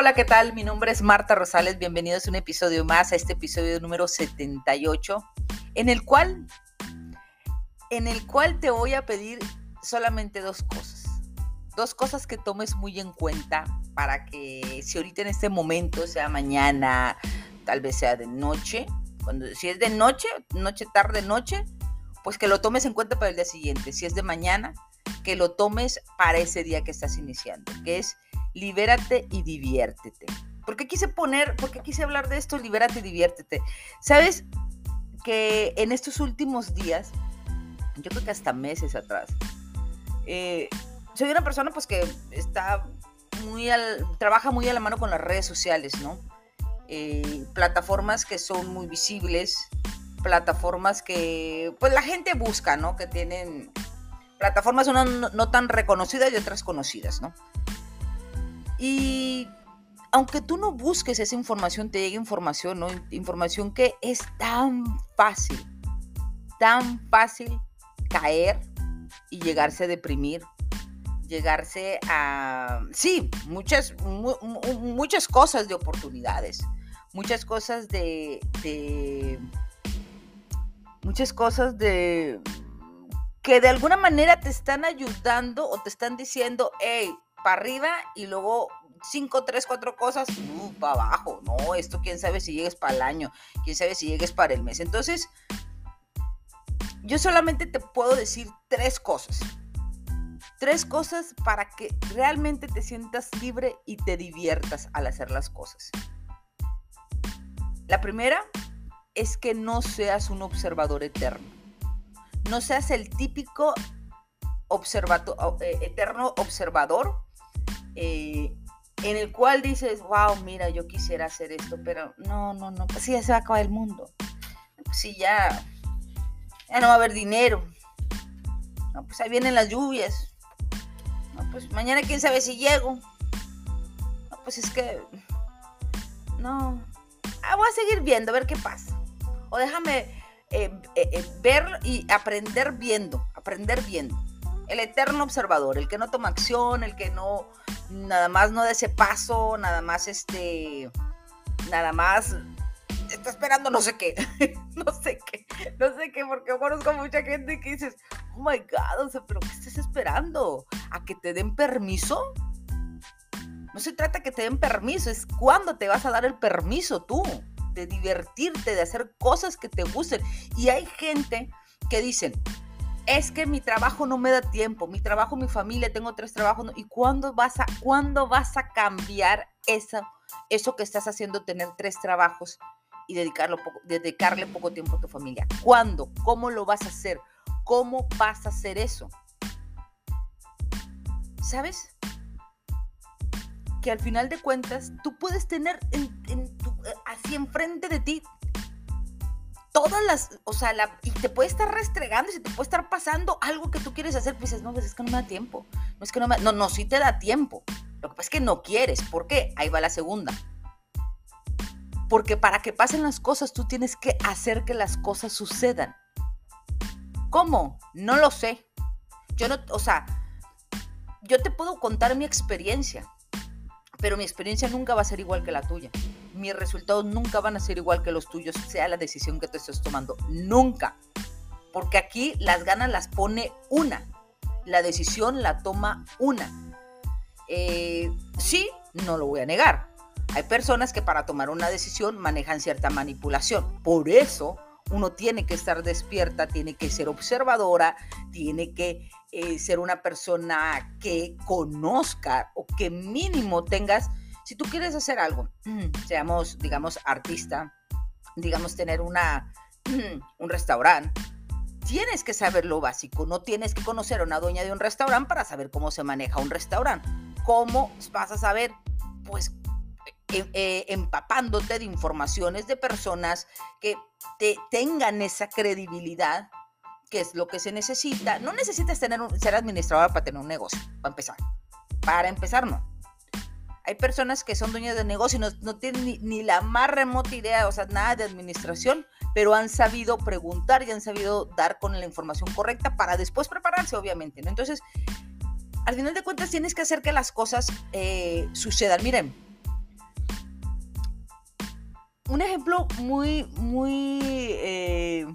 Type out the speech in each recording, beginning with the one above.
hola, ¿qué tal? Mi nombre es Marta Rosales. Bienvenidos a un episodio más, a este episodio número 78, en el cual, en el cual te voy a pedir solamente dos cosas. Dos cosas que tomes muy en cuenta para que si ahorita en este momento, sea mañana, tal vez sea de noche, cuando, si es de noche, noche, tarde, noche, pues que lo tomes en cuenta para el día siguiente. Si es de mañana, que lo tomes para ese día que estás iniciando, que es libérate y diviértete. ¿Por qué quise poner, por qué quise hablar de esto, libérate y diviértete? Sabes que en estos últimos días, yo creo que hasta meses atrás, eh, soy una persona pues que está muy al, trabaja muy a la mano con las redes sociales, ¿no? Eh, plataformas que son muy visibles, plataformas que pues la gente busca, ¿no? Que tienen plataformas no, no tan reconocidas y otras conocidas, ¿no? Y aunque tú no busques esa información, te llega información, ¿no? Información que es tan fácil, tan fácil caer y llegarse a deprimir, llegarse a, sí, muchas, muchas cosas de oportunidades, muchas cosas de, de, muchas cosas de, que de alguna manera te están ayudando o te están diciendo, hey, para arriba y luego cinco, tres, cuatro cosas, uh, para abajo. No, esto quién sabe si llegues para el año, quién sabe si llegues para el mes. Entonces, yo solamente te puedo decir tres cosas. Tres cosas para que realmente te sientas libre y te diviertas al hacer las cosas. La primera es que no seas un observador eterno. No seas el típico eh, eterno observador eh, en el cual dices, wow, mira, yo quisiera hacer esto, pero no, no, no, pues sí, ya se va a acabar el mundo. Pues sí, ya, ya no va a haber dinero. No, pues ahí vienen las lluvias. Pues mañana quién sabe si llego. Pues es que, no, ah, voy a seguir viendo, a ver qué pasa. O déjame eh, eh, ver y aprender viendo, aprender viendo el eterno observador, el que no toma acción, el que no, nada más no da ese paso, nada más este, nada más está esperando no sé qué, no sé qué, no sé qué, porque conozco mucha gente que dices, oh my God, o sea, pero ¿qué estás esperando? ¿A que te den permiso? No se trata que te den permiso, es cuando te vas a dar el permiso tú de divertirte, de hacer cosas que te gusten. Y hay gente que dicen, es que mi trabajo no me da tiempo, mi trabajo, mi familia, tengo tres trabajos, ¿y cuándo vas a, cuándo vas a cambiar eso, eso que estás haciendo, tener tres trabajos y dedicarlo dedicarle poco tiempo a tu familia? ¿Cuándo? ¿Cómo lo vas a hacer? ¿Cómo vas a hacer eso? ¿Sabes? Que al final de cuentas tú puedes tener en, así enfrente de ti todas las, o sea, y te puede estar restregando y se te puede estar pasando algo que tú quieres hacer, pues dices, no, pues es que no me da tiempo. No es que no me, no, no, sí te da tiempo. Lo que pasa es que no quieres. ¿Por qué? Ahí va la segunda. Porque para que pasen las cosas, tú tienes que hacer que las cosas sucedan. ¿Cómo? No lo sé. Yo no, o sea, yo te puedo contar mi experiencia, pero mi experiencia nunca va a ser igual que la tuya mis resultados nunca van a ser igual que los tuyos, sea la decisión que te estés tomando. Nunca. Porque aquí las ganas las pone una. La decisión la toma una. Eh, sí, no lo voy a negar. Hay personas que para tomar una decisión manejan cierta manipulación. Por eso uno tiene que estar despierta, tiene que ser observadora, tiene que eh, ser una persona que conozca o que mínimo tengas si tú quieres hacer algo, seamos, digamos, artista, digamos, tener una, un restaurante, tienes que saber lo básico, no tienes que conocer a una dueña de un restaurante para saber cómo se maneja un restaurante. ¿Cómo vas a saber? Pues eh, eh, empapándote de informaciones de personas que te tengan esa credibilidad, que es lo que se necesita. No necesitas tener ser administradora para tener un negocio, para empezar. Para empezar, no. Hay personas que son dueñas de negocio y no, tienen ni, la más remota idea, o sea, nada de administración, pero han sabido preguntar y han sabido dar con la información correcta para después prepararse, obviamente, ¿no? Entonces, al final de cuentas tienes que hacer que las cosas eh, sucedan. Miren, un ejemplo muy, muy, eh,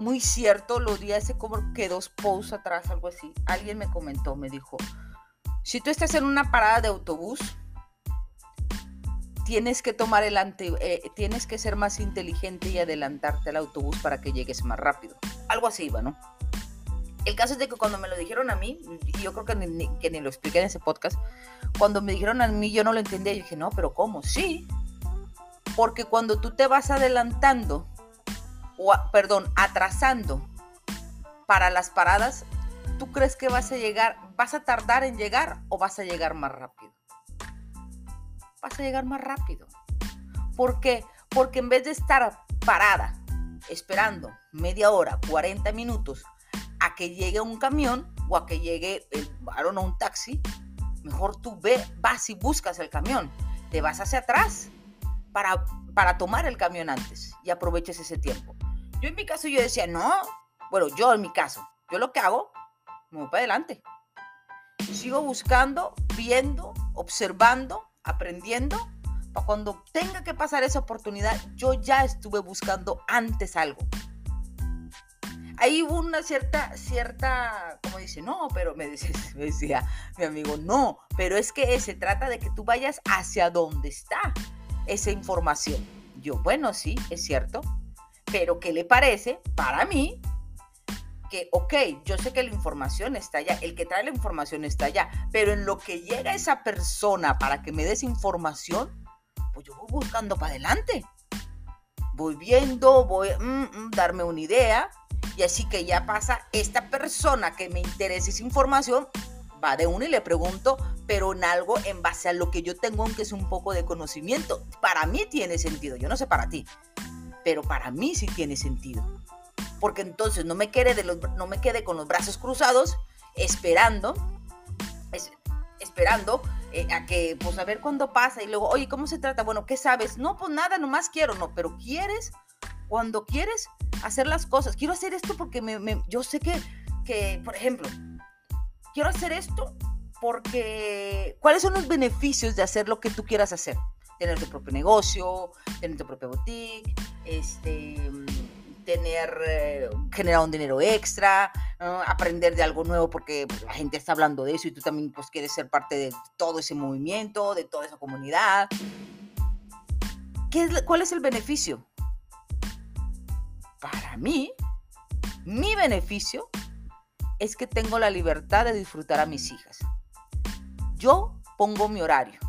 muy cierto, lo di hace como que dos posts atrás, algo así. Alguien me comentó, me dijo, si tú estás en una parada de autobús, tienes que tomar el ante, eh, tienes que ser más inteligente y adelantarte al autobús para que llegues más rápido. Algo así iba, ¿no? El caso es de que cuando me lo dijeron a mí, y yo creo que ni, que ni lo expliqué en ese podcast, cuando me dijeron a mí yo no lo entendía, yo dije, no, pero ¿cómo? Sí, porque cuando tú te vas adelantando, o perdón, atrasando para las paradas, ¿tú crees que vas a llegar, vas a tardar en llegar o vas a llegar más rápido? Vas a llegar más rápido. ¿Por qué? Porque en vez de estar parada, esperando media hora, 40 minutos a que llegue un camión o a que llegue, el, no un taxi, mejor tú ve, vas y buscas el camión, te vas hacia atrás para, para tomar el camión antes y aproveches ese tiempo. Yo en mi caso yo decía, no, bueno, yo en mi caso, yo lo que hago, me voy para adelante. Sigo buscando, viendo, observando, aprendiendo, para cuando tenga que pasar esa oportunidad, yo ya estuve buscando antes algo ahí hubo una cierta, cierta, como dice, no, pero me decía, me decía, mi amigo, no, pero es que se trata de que tú vayas hacia donde está esa información. Yo, bueno, sí, es cierto, pero ¿qué le parece para mí? Que, ok, yo sé que la información está allá, el que trae la información está allá, pero en lo que llega esa persona para que me des información, pues yo voy buscando para adelante. Voy viendo, voy a mm, mm, darme una idea, y así que ya pasa esta persona que me interesa esa información, de uno y le pregunto, pero en algo en base a lo que yo tengo, aunque es un poco de conocimiento. Para mí tiene sentido, yo no sé para ti, pero para mí sí tiene sentido. Porque entonces no me quede, de los, no me quede con los brazos cruzados esperando, esperando eh, a que, pues a ver cuándo pasa y luego, oye, ¿cómo se trata? Bueno, ¿qué sabes? No, pues nada, nomás quiero, no, pero ¿quieres? cuando quieres hacer las cosas, quiero hacer esto porque me, yo sé que, que, por ejemplo, quiero hacer esto porque, ¿cuáles son los beneficios de hacer lo que tú quieras hacer? Tener tu propio negocio, tener tu propia boutique, este, tener, eh, generar un dinero extra, aprender de algo nuevo porque la gente está hablando de eso y tú también pues, quieres ser parte de todo ese movimiento, de toda esa comunidad. ¿Qué es, ¿Cuál es el beneficio? para mí, mi beneficio es que tengo la libertad de disfrutar a mis hijas. Yo pongo mi horario.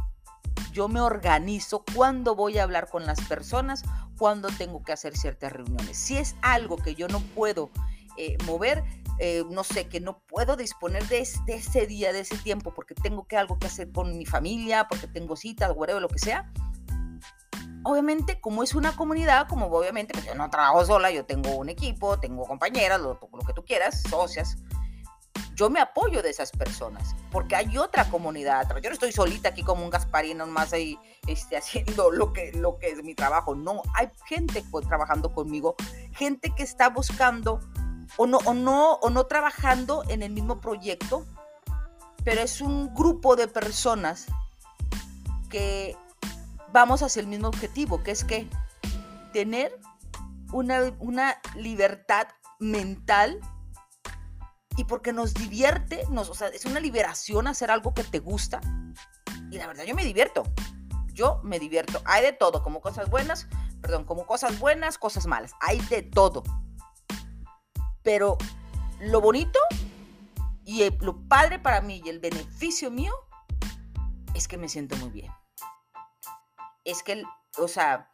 Yo me organizo cuando voy a hablar con las personas, cuando tengo que hacer ciertas reuniones. Si es algo que yo no puedo eh, mover, eh, no sé, que no puedo disponer de, ese día, de ese tiempo, porque tengo que algo que hacer con mi familia, porque tengo citas, whatever, lo que sea, obviamente, como es una comunidad, como obviamente, pues yo no trabajo sola, yo tengo un equipo, tengo compañeras, lo, que tú quieras, socias. Yo me apoyo de esas personas, porque hay otra comunidad. Yo no estoy solita aquí como un Gasparino más ahí este, haciendo lo que, lo que es mi trabajo. No, hay gente trabajando conmigo, gente que está buscando o no, o no, o no trabajando en el mismo proyecto, pero es un grupo de personas que vamos hacia el mismo objetivo, que es que tener una, una libertad mental y porque nos divierte, nos, o sea, es una liberación hacer algo que te gusta. Y la verdad, yo me divierto. Yo me divierto. Hay de todo, como cosas buenas, perdón, como cosas buenas, cosas malas. Hay de todo. Pero lo bonito y lo padre para mí y el beneficio mío es que me siento muy bien es que, o sea,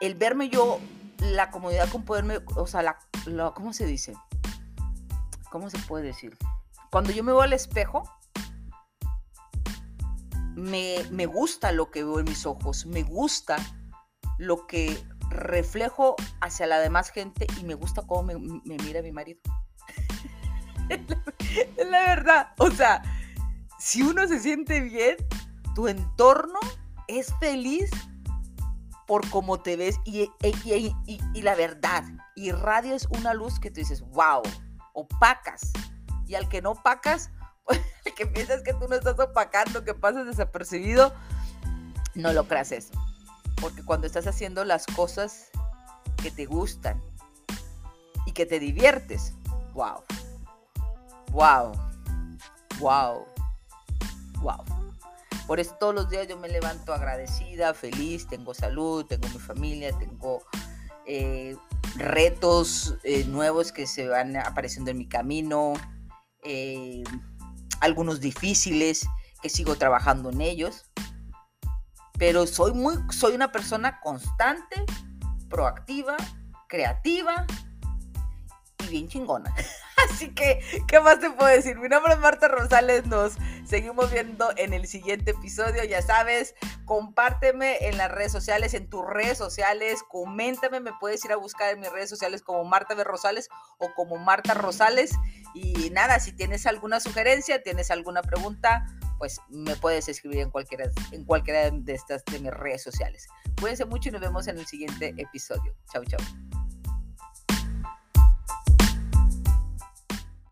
el verme yo, la comodidad con poderme, o sea, la, ¿cómo se dice? ¿Cómo se puede decir? Cuando yo me veo al espejo, me, gusta lo que veo en mis ojos, me gusta lo que reflejo hacia la demás gente y me gusta cómo me, me mira mi marido. es la verdad. O sea, si uno se siente bien, tu entorno es feliz por cómo te ves y, y, la verdad. Y radio es una luz que tú dices, wow, opacas. Y al que no opacas, pues, el que piensas que tú no estás opacando, que pasas desapercibido, No lo creas eso. Porque cuando estás haciendo las cosas que te gustan y que te diviertes, wow. Wow. Wow. Wow. Por eso todos los días yo me levanto agradecida, feliz, tengo salud, tengo mi familia, tengo eh, retos eh, nuevos que se van apareciendo en mi camino, eh, algunos difíciles que sigo trabajando en ellos. Pero soy muy, soy una persona constante, proactiva, creativa y bien chingona. Así que, ¿qué más te puedo decir? Mi nombre es Marta Rosales, nos seguimos viendo en el siguiente episodio. Ya sabes, compárteme en las redes sociales, en tus redes sociales, coméntame, me puedes ir a buscar en mis redes sociales como Marta B. Rosales o como Marta Rosales. Y nada, si tienes alguna sugerencia, tienes alguna pregunta, pues me puedes escribir en cualquiera, en cualquiera de estas de mis redes sociales. Cuídense mucho y nos vemos en el siguiente episodio. Chau, chau.